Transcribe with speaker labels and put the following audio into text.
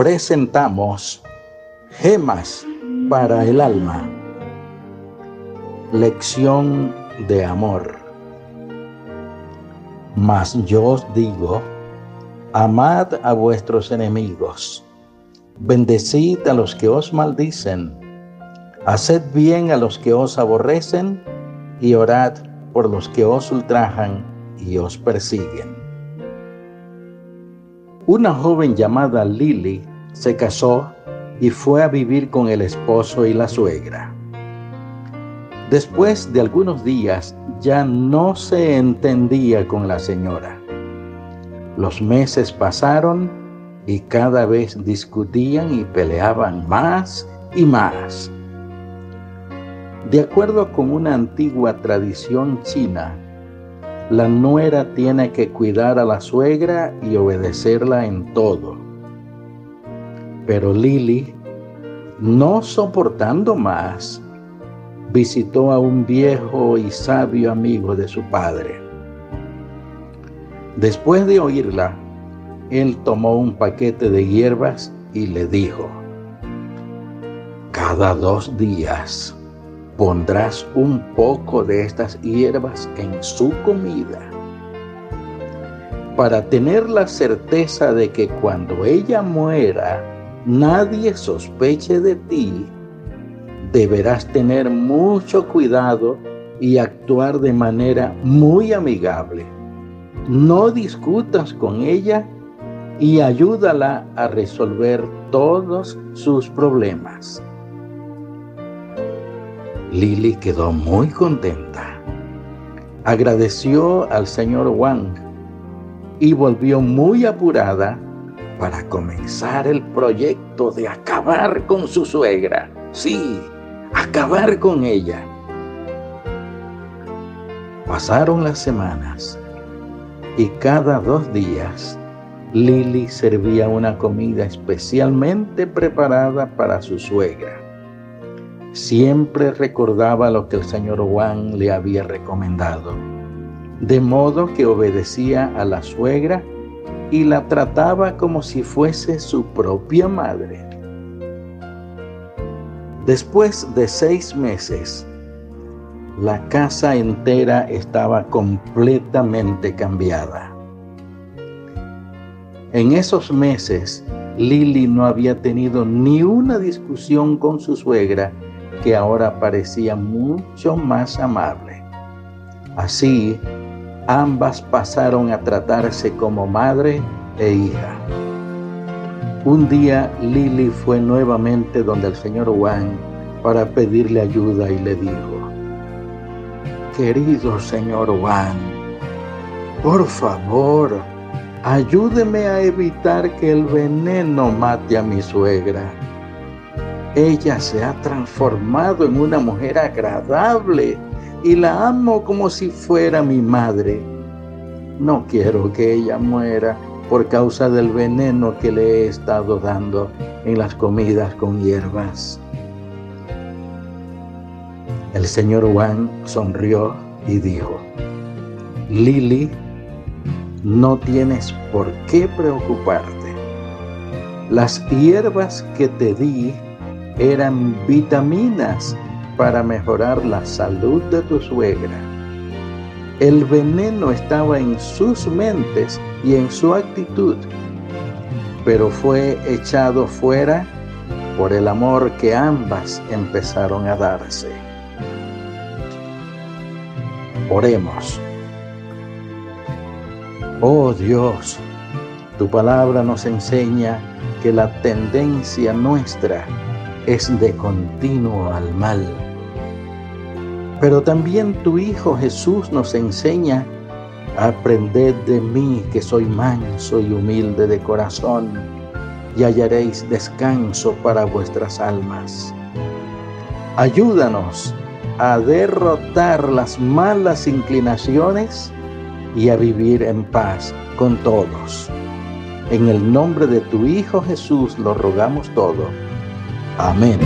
Speaker 1: presentamos Gemas para el alma. Lección de amor. Mas yo os digo, amad a vuestros enemigos, bendecid a los que os maldicen, haced bien a los que os aborrecen y orad por los que os ultrajan y os persiguen. Una joven llamada Lily se casó y fue a vivir con el esposo y la suegra. Después de algunos días ya no se entendía con la señora. Los meses pasaron y cada vez discutían y peleaban más y más. De acuerdo con una antigua tradición china, la nuera tiene que cuidar a la suegra y obedecerla en todo. Pero Lily, no soportando más, visitó a un viejo y sabio amigo de su padre. Después de oírla, él tomó un paquete de hierbas y le dijo, cada dos días pondrás un poco de estas hierbas en su comida para tener la certeza de que cuando ella muera, nadie sospeche de ti. Deberás tener mucho cuidado y actuar de manera muy amigable. No discutas con ella y ayúdala a resolver todos sus problemas. Lily quedó muy contenta. Agradeció al señor Wang y volvió muy apurada para comenzar el proyecto de acabar con su suegra. Sí, acabar con ella. Pasaron las semanas y cada dos días Lily servía una comida especialmente preparada para su suegra siempre recordaba lo que el señor Juan le había recomendado, de modo que obedecía a la suegra y la trataba como si fuese su propia madre. Después de seis meses, la casa entera estaba completamente cambiada. En esos meses, Lily no había tenido ni una discusión con su suegra que ahora parecía mucho más amable. Así, ambas pasaron a tratarse como madre e hija. Un día Lily fue nuevamente donde el señor Wang para pedirle ayuda y le dijo, Querido señor Wang, por favor, ayúdeme a evitar que el veneno mate a mi suegra. Ella se ha transformado en una mujer agradable y la amo como si fuera mi madre. No quiero que ella muera por causa del veneno que le he estado dando en las comidas con hierbas. El señor Wang sonrió y dijo, Lily, no tienes por qué preocuparte. Las hierbas que te di eran vitaminas para mejorar la salud de tu suegra. El veneno estaba en sus mentes y en su actitud, pero fue echado fuera por el amor que ambas empezaron a darse. Oremos. Oh Dios, tu palabra nos enseña que la tendencia nuestra es de continuo al mal. Pero también tu Hijo Jesús nos enseña, aprended de mí que soy manso y humilde de corazón, y hallaréis descanso para vuestras almas. Ayúdanos a derrotar las malas inclinaciones y a vivir en paz con todos. En el nombre de tu Hijo Jesús lo rogamos todo. Amén.